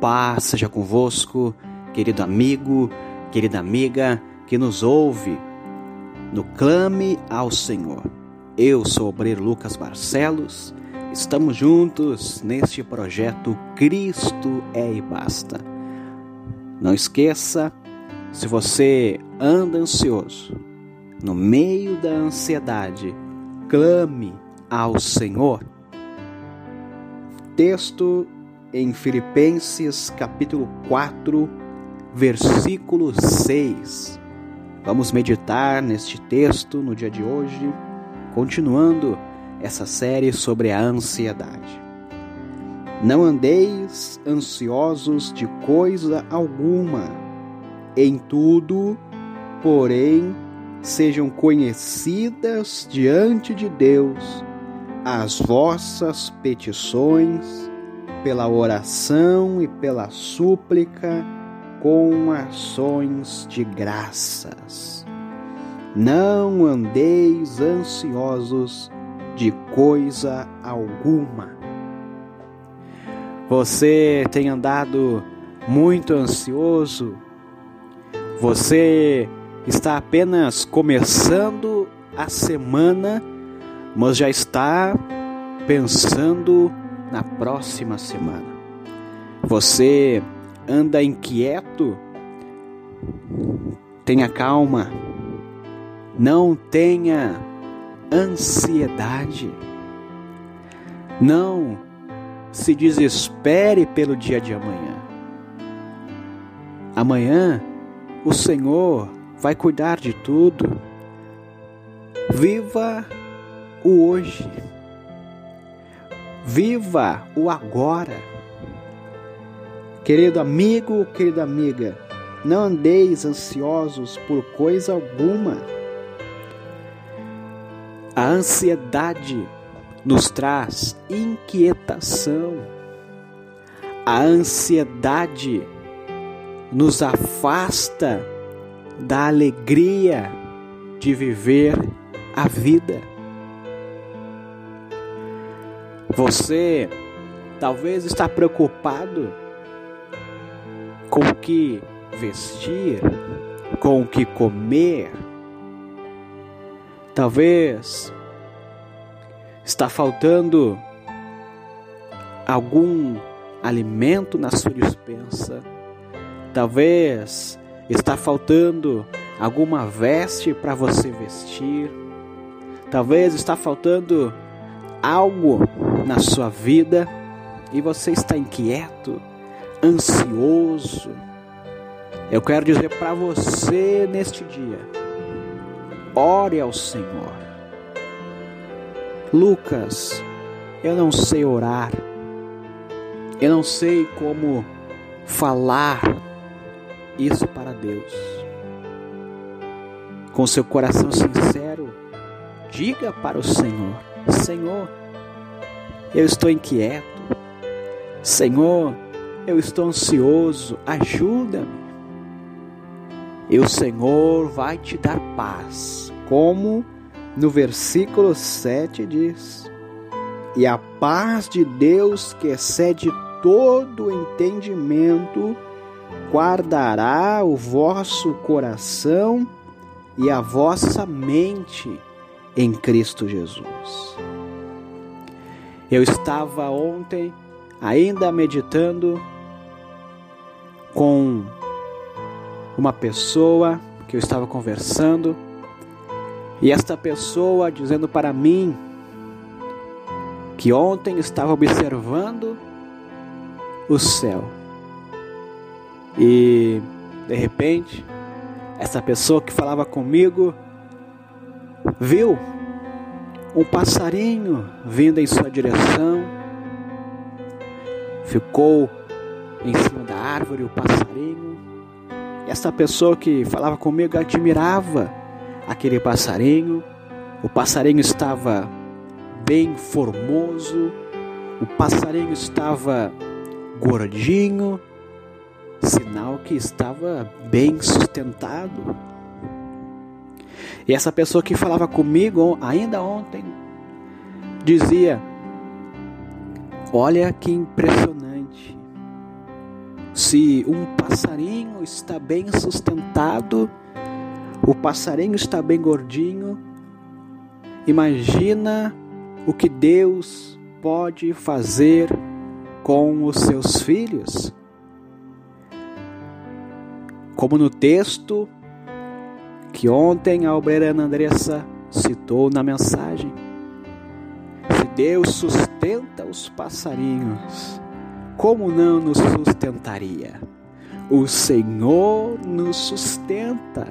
paz seja convosco, querido amigo, querida amiga que nos ouve no Clame ao Senhor. Eu sou o obreiro Lucas Barcelos, estamos juntos neste projeto Cristo é e basta. Não esqueça, se você anda ansioso, no meio da ansiedade, clame ao Senhor. Texto em Filipenses capítulo 4, versículo 6. Vamos meditar neste texto no dia de hoje, continuando essa série sobre a ansiedade. Não andeis ansiosos de coisa alguma, em tudo, porém, sejam conhecidas diante de Deus as vossas petições pela oração e pela súplica com ações de graças. Não andeis ansiosos de coisa alguma. Você tem andado muito ansioso? Você está apenas começando a semana, mas já está pensando na próxima semana. Você anda inquieto? Tenha calma. Não tenha ansiedade. Não se desespere pelo dia de amanhã. Amanhã o Senhor vai cuidar de tudo. Viva o hoje. Viva o agora. Querido amigo, querida amiga, não andeis ansiosos por coisa alguma. A ansiedade nos traz inquietação. A ansiedade nos afasta da alegria de viver a vida. Você talvez está preocupado com o que vestir, com o que comer. Talvez está faltando algum alimento na sua dispensa. Talvez está faltando alguma veste para você vestir. Talvez está faltando algo na sua vida e você está inquieto, ansioso, eu quero dizer para você neste dia: ore ao Senhor. Lucas, eu não sei orar, eu não sei como falar isso para Deus. Com seu coração sincero, diga para o Senhor: Senhor, eu estou inquieto. Senhor, eu estou ansioso, ajuda-me. E o Senhor vai te dar paz, como no versículo 7 diz: E a paz de Deus, que excede todo entendimento, guardará o vosso coração e a vossa mente em Cristo Jesus. Eu estava ontem ainda meditando com uma pessoa que eu estava conversando e esta pessoa dizendo para mim que ontem estava observando o céu. E de repente essa pessoa que falava comigo viu um passarinho vindo em sua direção, ficou em cima da árvore o passarinho. Essa pessoa que falava comigo admirava aquele passarinho. O passarinho estava bem formoso, o passarinho estava gordinho, sinal que estava bem sustentado. E essa pessoa que falava comigo ainda ontem dizia: Olha que impressionante. Se um passarinho está bem sustentado, o passarinho está bem gordinho, imagina o que Deus pode fazer com os seus filhos. Como no texto que ontem a obreira Andressa citou na mensagem. Se Deus sustenta os passarinhos, como não nos sustentaria? O Senhor nos sustenta.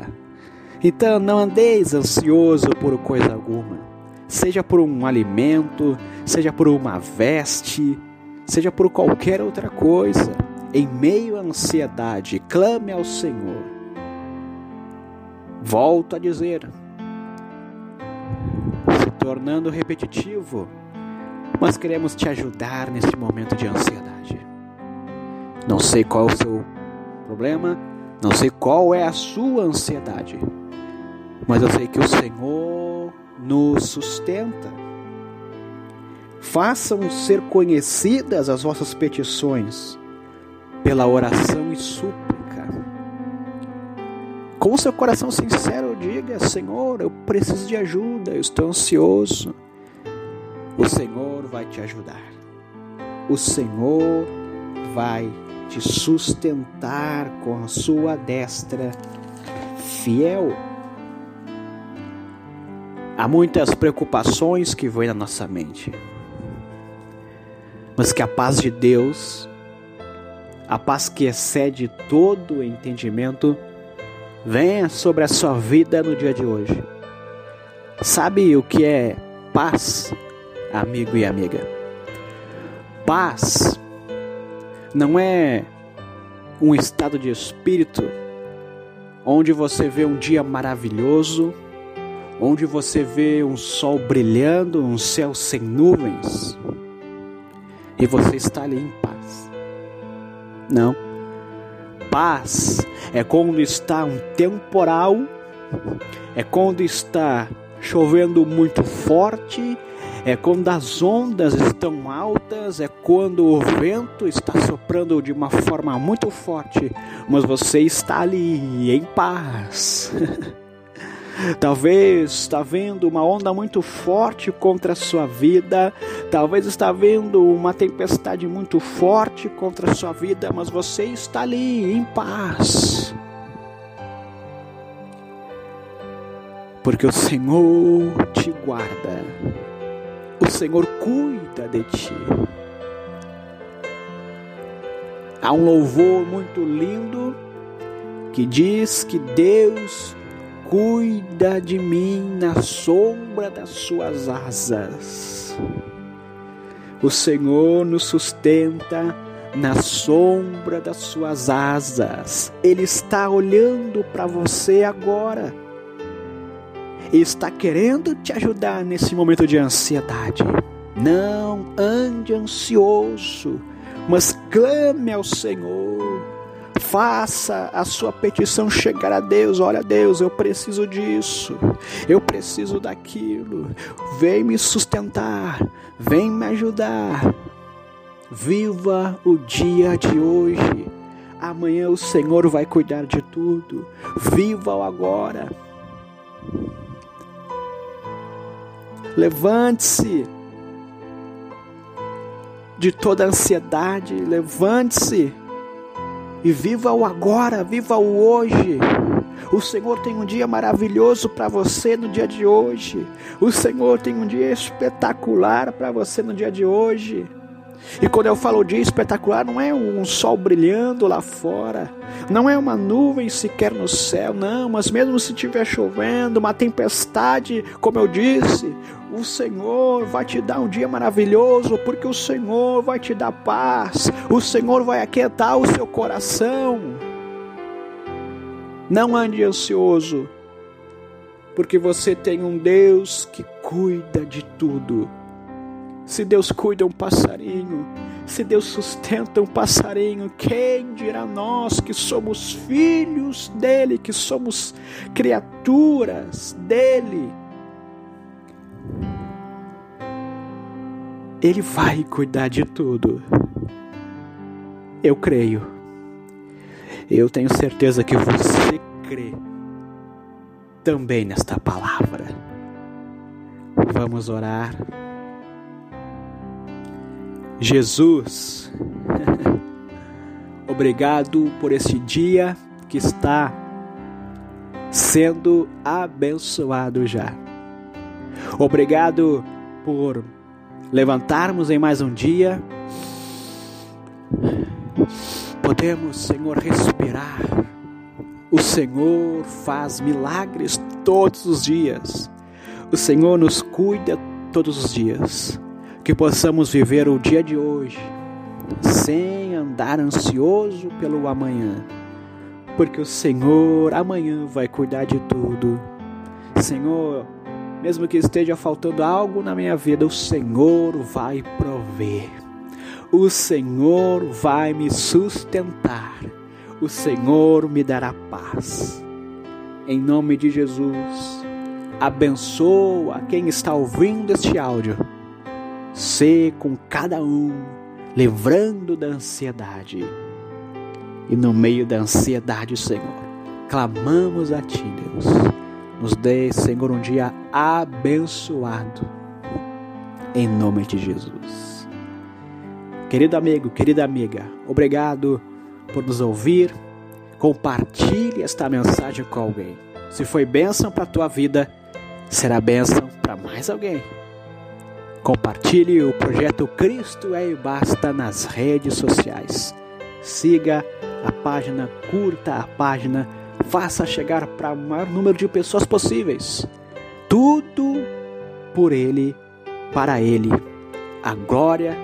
Então não andeis ansioso por coisa alguma, seja por um alimento, seja por uma veste, seja por qualquer outra coisa. Em meio à ansiedade, clame ao Senhor. Volto a dizer, se tornando repetitivo, mas queremos te ajudar neste momento de ansiedade. Não sei qual é o seu problema, não sei qual é a sua ansiedade, mas eu sei que o Senhor nos sustenta. Façam ser conhecidas as vossas petições pela oração e súplica. Com seu coração sincero, diga: Senhor, eu preciso de ajuda, eu estou ansioso. O Senhor vai te ajudar. O Senhor vai te sustentar com a sua destra fiel. Há muitas preocupações que vêm na nossa mente, mas que a paz de Deus, a paz que excede todo entendimento, venha sobre a sua vida no dia de hoje. Sabe o que é paz, amigo e amiga? Paz não é um estado de espírito onde você vê um dia maravilhoso, onde você vê um sol brilhando, um céu sem nuvens, e você está ali em paz. Não. Paz é quando está um temporal, é quando está chovendo muito forte, é quando as ondas estão altas, é quando o vento está soprando de uma forma muito forte, mas você está ali em paz. Talvez está vendo uma onda muito forte contra a sua vida, talvez está vendo uma tempestade muito forte contra a sua vida, mas você está ali em paz. Porque o Senhor te guarda. O Senhor cuida de ti. Há um louvor muito lindo que diz que Deus cuida de mim na sombra das suas asas. O Senhor nos sustenta na sombra das suas asas. Ele está olhando para você agora. E está querendo te ajudar nesse momento de ansiedade. Não ande ansioso, mas clame ao Senhor Faça a sua petição chegar a Deus. Olha, Deus, eu preciso disso. Eu preciso daquilo. Vem me sustentar. Vem me ajudar. Viva o dia de hoje. Amanhã o Senhor vai cuidar de tudo. Viva o agora. Levante-se de toda ansiedade. Levante-se e viva o agora, viva o hoje. O Senhor tem um dia maravilhoso para você no dia de hoje. O Senhor tem um dia espetacular para você no dia de hoje. E quando eu falo dia espetacular, não é um sol brilhando lá fora, não é uma nuvem sequer no céu, não, mas mesmo se estiver chovendo, uma tempestade, como eu disse, o Senhor vai te dar um dia maravilhoso, porque o Senhor vai te dar paz, o Senhor vai aquietar o seu coração. Não ande ansioso, porque você tem um Deus que cuida de tudo. Se Deus cuida um passarinho, se Deus sustenta um passarinho, quem dirá nós que somos filhos dele, que somos criaturas dele? Ele vai cuidar de tudo. Eu creio. Eu tenho certeza que você crê também nesta palavra. Vamos orar. Jesus, obrigado por este dia que está sendo abençoado já. Obrigado por levantarmos em mais um dia. Podemos, Senhor, respirar. O Senhor faz milagres todos os dias. O Senhor nos cuida todos os dias. Que possamos viver o dia de hoje sem andar ansioso pelo amanhã, porque o Senhor amanhã vai cuidar de tudo. Senhor, mesmo que esteja faltando algo na minha vida, o Senhor vai prover. O Senhor vai me sustentar. O Senhor me dará paz. Em nome de Jesus, abençoa quem está ouvindo este áudio. Sê com cada um, livrando da ansiedade. E no meio da ansiedade, Senhor, clamamos a Ti, Deus nos dê, Senhor, um dia abençoado. Em nome de Jesus. Querido amigo, querida amiga, obrigado por nos ouvir. Compartilhe esta mensagem com alguém. Se foi bênção para a tua vida, será bênção para mais alguém. Compartilhe o projeto Cristo é e Basta nas redes sociais. Siga a página, curta a página faça chegar para o maior número de pessoas possíveis. Tudo por Ele, para Ele. A glória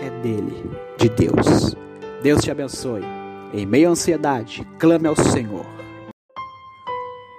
é dele, de Deus. Deus te abençoe. Em meio à ansiedade, clame ao Senhor.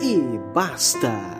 e basta.